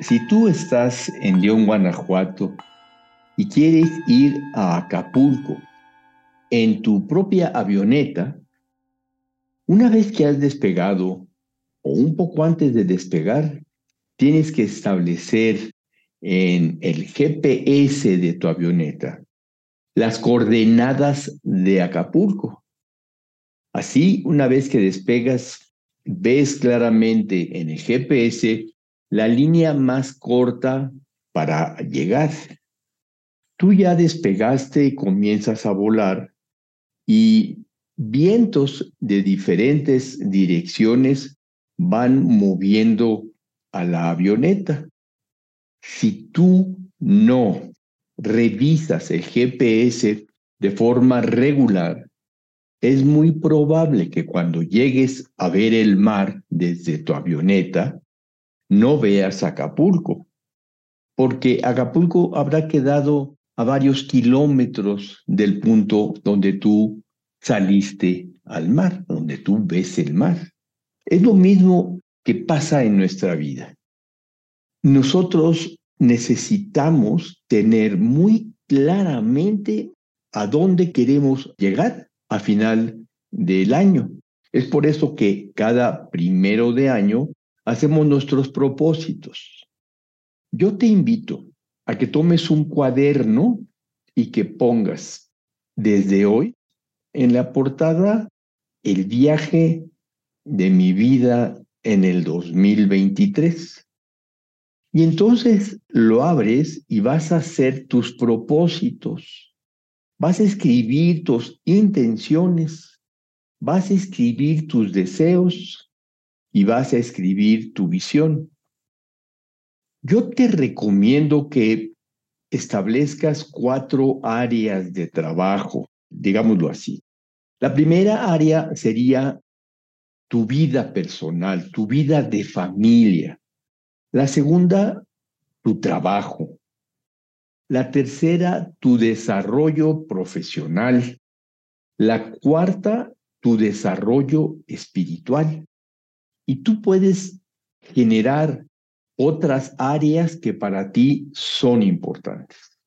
Si tú estás en León, Guanajuato, y quieres ir a Acapulco en tu propia avioneta, una vez que has despegado o un poco antes de despegar, tienes que establecer en el GPS de tu avioneta las coordenadas de Acapulco. Así, una vez que despegas, ves claramente en el GPS la línea más corta para llegar. Tú ya despegaste y comienzas a volar y vientos de diferentes direcciones van moviendo a la avioneta. Si tú no revisas el GPS de forma regular, es muy probable que cuando llegues a ver el mar desde tu avioneta, no veas Acapulco, porque Acapulco habrá quedado a varios kilómetros del punto donde tú saliste al mar, donde tú ves el mar. Es lo mismo que pasa en nuestra vida. Nosotros necesitamos tener muy claramente a dónde queremos llegar a final del año. Es por eso que cada primero de año hacemos nuestros propósitos. Yo te invito a que tomes un cuaderno y que pongas desde hoy en la portada el viaje de mi vida en el 2023. Y entonces lo abres y vas a hacer tus propósitos. Vas a escribir tus intenciones. Vas a escribir tus deseos y vas a escribir tu visión. Yo te recomiendo que establezcas cuatro áreas de trabajo, digámoslo así. La primera área sería tu vida personal, tu vida de familia. La segunda, tu trabajo. La tercera, tu desarrollo profesional. La cuarta, tu desarrollo espiritual. Y tú puedes generar otras áreas que para ti son importantes.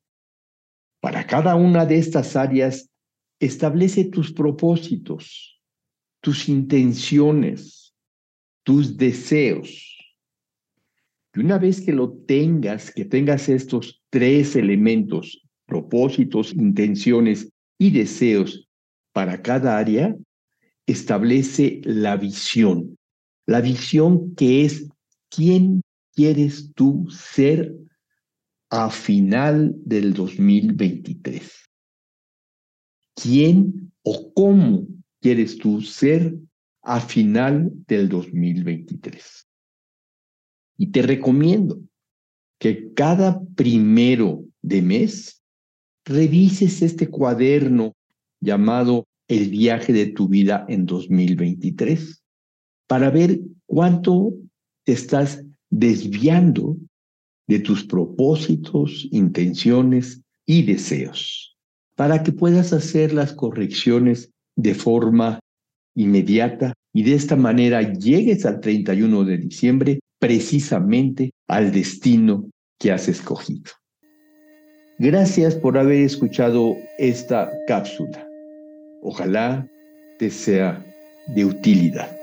Para cada una de estas áreas, establece tus propósitos, tus intenciones, tus deseos. Y una vez que lo tengas, que tengas estos tres elementos, propósitos, intenciones y deseos para cada área, establece la visión. La visión que es quién quieres tú ser a final del 2023. ¿Quién o cómo quieres tú ser a final del 2023? Y te recomiendo que cada primero de mes revises este cuaderno llamado El viaje de tu vida en 2023 para ver cuánto te estás desviando de tus propósitos, intenciones y deseos, para que puedas hacer las correcciones de forma inmediata y de esta manera llegues al 31 de diciembre precisamente al destino que has escogido. Gracias por haber escuchado esta cápsula. Ojalá te sea de utilidad.